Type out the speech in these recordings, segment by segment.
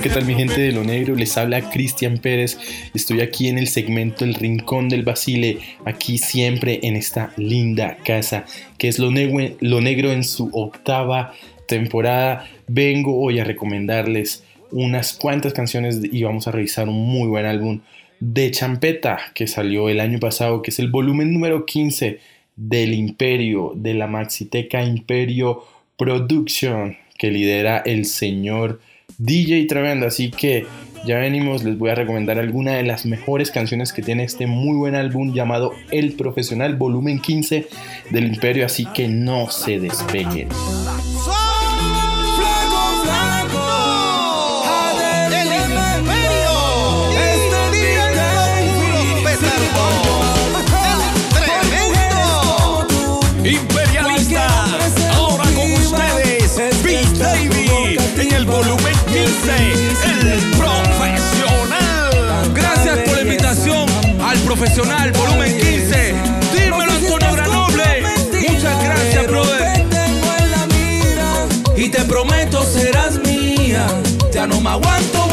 ¿qué tal mi gente de Lo Negro? Les habla Cristian Pérez. Estoy aquí en el segmento El Rincón del Basile, aquí siempre en esta linda casa que es Lo, Lo Negro en su octava temporada. Vengo hoy a recomendarles unas cuantas canciones y vamos a revisar un muy buen álbum de Champeta que salió el año pasado, que es el volumen número 15 del Imperio, de la Maxiteca Imperio Production, que lidera el señor DJ Tremendo. Así que ya venimos, les voy a recomendar alguna de las mejores canciones que tiene este muy buen álbum llamado El Profesional, volumen 15 del Imperio. Así que no se despeguen. El profesional. Gracias por la invitación al profesional, volumen 15. Dímelo, Antonio Granoble. Muchas gracias, brother. Y te prometo serás mía. Ya no me aguanto,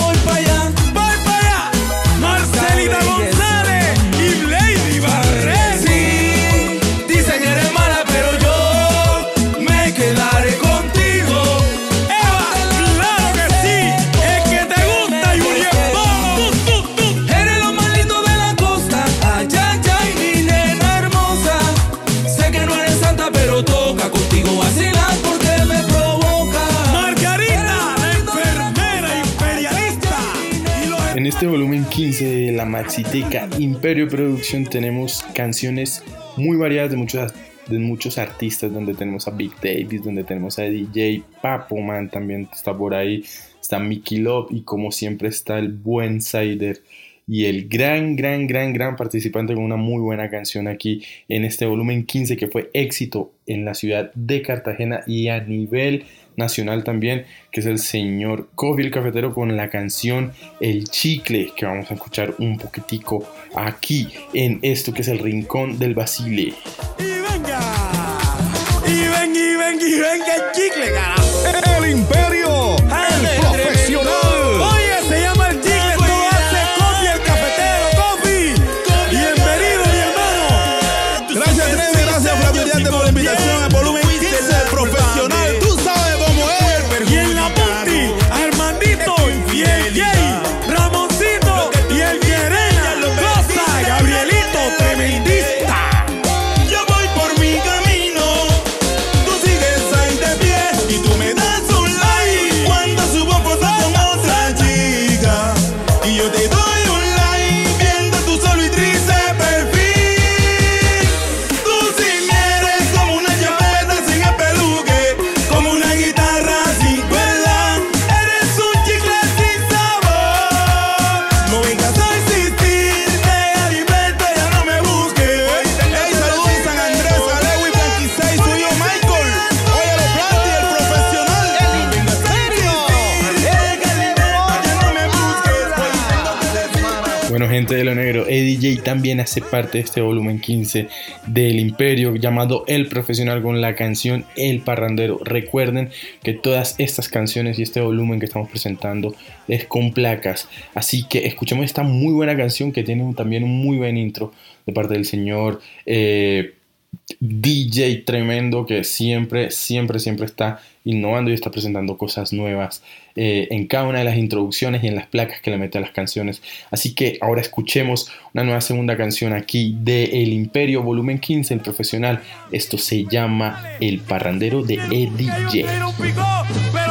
este volumen 15 de la Maxiteca Imperio Producción tenemos canciones muy variadas de muchos, de muchos artistas, donde tenemos a Big Davis, donde tenemos a DJ Papo Man, también está por ahí, está Mickey Love y como siempre está el buen Sider y el gran, gran, gran, gran participante con una muy buena canción aquí en este volumen 15 que fue éxito en la ciudad de Cartagena y a nivel nacional también, que es el señor Kofi el Cafetero con la canción El Chicle, que vamos a escuchar un poquitico aquí en esto que es el Rincón del Basile. Y venga, y venga, y venga, y venga el chicle, cara. EDJ también hace parte de este volumen 15 del Imperio llamado El Profesional con la canción El Parrandero. Recuerden que todas estas canciones y este volumen que estamos presentando es con placas. Así que escuchemos esta muy buena canción que tiene también un muy buen intro de parte del señor eh, DJ tremendo que siempre, siempre, siempre está innovando y está presentando cosas nuevas eh, en cada una de las introducciones y en las placas que le mete a las canciones. Así que ahora escuchemos una nueva segunda canción aquí de El Imperio, volumen 15, el profesional. Esto se llama El Parrandero de Eddie J.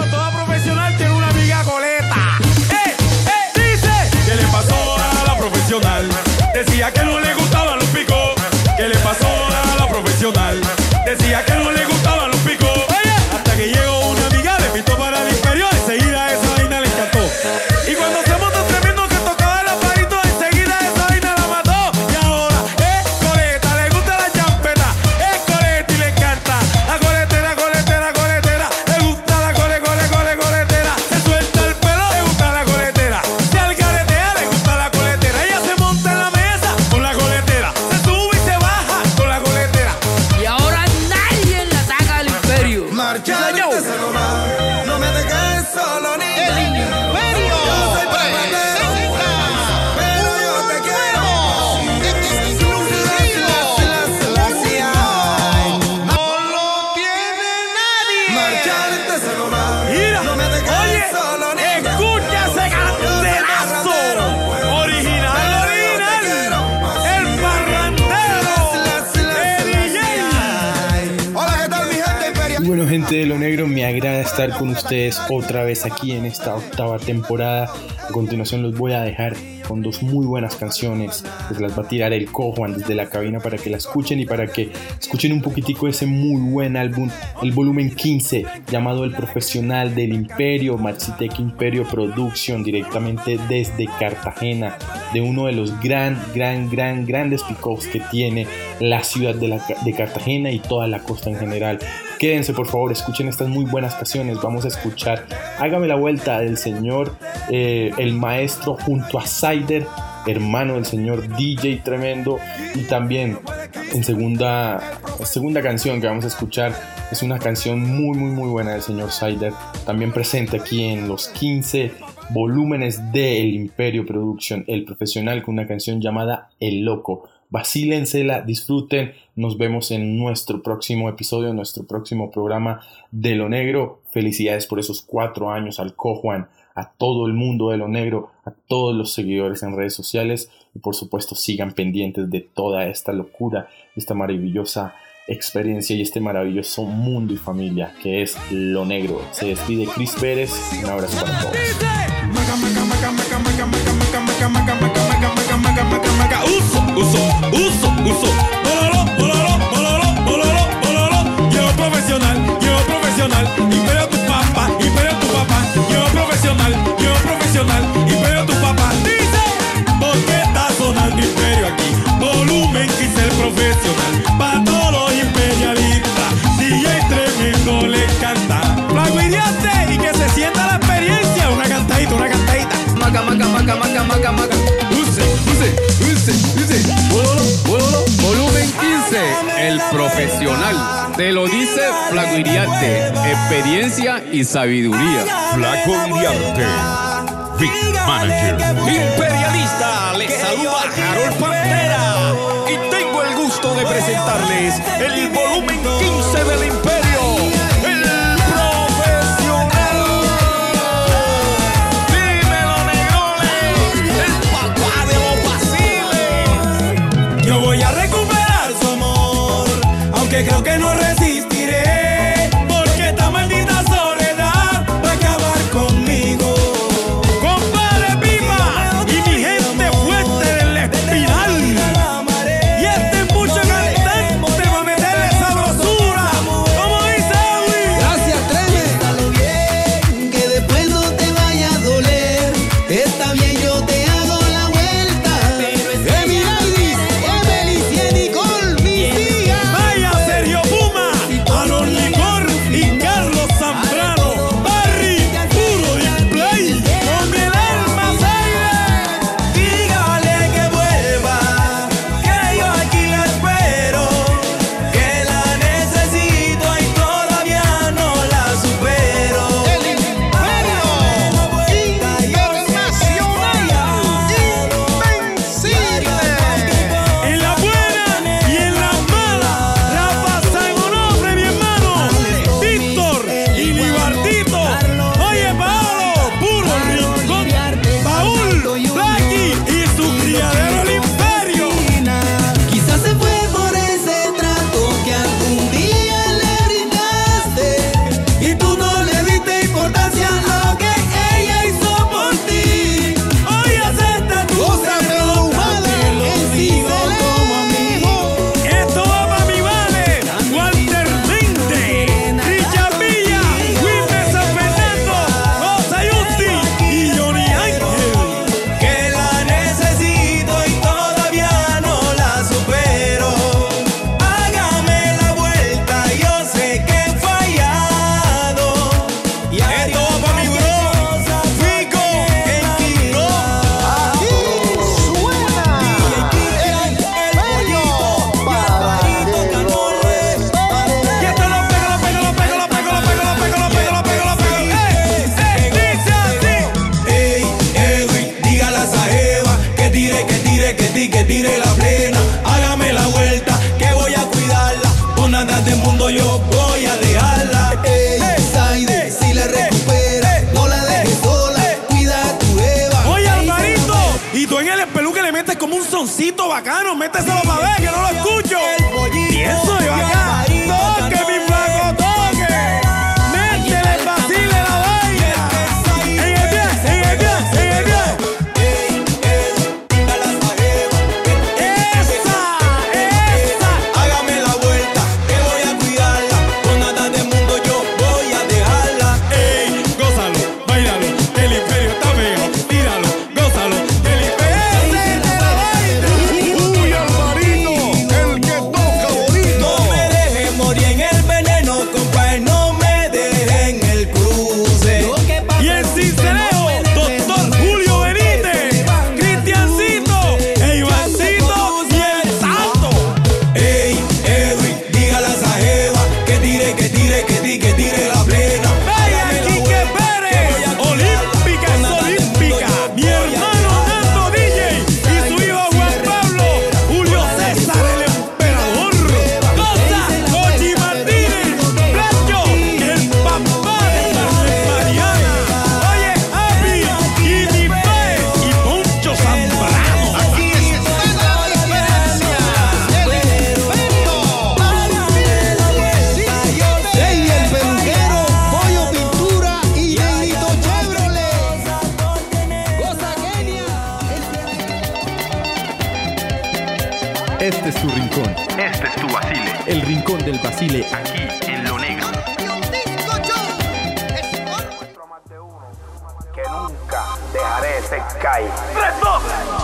No me dejes solo, de lo negro, me agrada estar con ustedes otra vez aquí en esta octava temporada. A continuación los voy a dejar con dos muy buenas canciones. Les las va a tirar el cojo desde la cabina para que la escuchen y para que escuchen un poquitico ese muy buen álbum, el volumen 15 llamado El Profesional del Imperio, Maxitec Imperio Production, directamente desde Cartagena, de uno de los gran, gran, gran, grandes pickups que tiene la ciudad de, de Cartagena y toda la costa en general. Quédense por favor, escuchen estas muy buenas canciones. Vamos a escuchar Hágame la vuelta del señor, eh, el maestro junto a Sider, hermano del señor DJ Tremendo. Y también en segunda, segunda canción que vamos a escuchar es una canción muy muy muy buena del señor Sider. También presente aquí en los 15 volúmenes de El Imperio Production, el profesional con una canción llamada El Loco vacílensela, disfruten. Nos vemos en nuestro próximo episodio, en nuestro próximo programa de Lo Negro. Felicidades por esos cuatro años al Cojuan, a todo el mundo de Lo Negro, a todos los seguidores en redes sociales y por supuesto sigan pendientes de toda esta locura, esta maravillosa experiencia y este maravilloso mundo y familia que es Lo Negro. Se despide Chris Pérez. Un abrazo para todos. Uso, uso. Bololo, bololo, bololo, bololo, bololo. Yo profesional, yo profesional. Imperio tu papá, imperio tu papá. Yo profesional, yo profesional. Imperio tu papá. Dice, ¿por qué está sonando imperio aquí? Volumen quise el profesional. Pa' todos los imperialistas. DJ tremendo le canta. Flaco y que se sienta la experiencia. Una cantadita, una cantadita. Maca, maca, maca, maca, maca, maca. El profesional. Te lo dice Flaco Iriarte, experiencia y sabiduría. Flaco Iriarte, Big Manager. Imperialista, les saluda Harold Pantera y tengo el gusto de presentarles el volumen 15 del Imperio, soncito bacano. Méteselo para ver, que no lo escucho. Sky.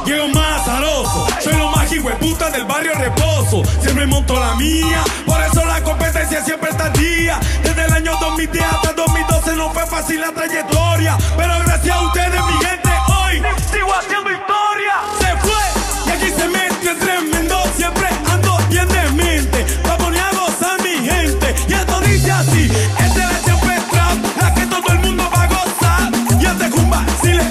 Llego más aroso, soy lo más puta del barrio Reposo. Siempre monto la mía, por eso la competencia siempre está día. Desde el año 2010 hasta 2012 no fue fácil la trayectoria, pero gracias a ustedes, mi gente, hoy sigo haciendo historia. Se fue y aquí se metió tremendo, siempre ando bien de mente. Va a gozar mi gente, y esto dice así: este es la siempre trap, la que todo el mundo va a gozar. Y este hace jumba si le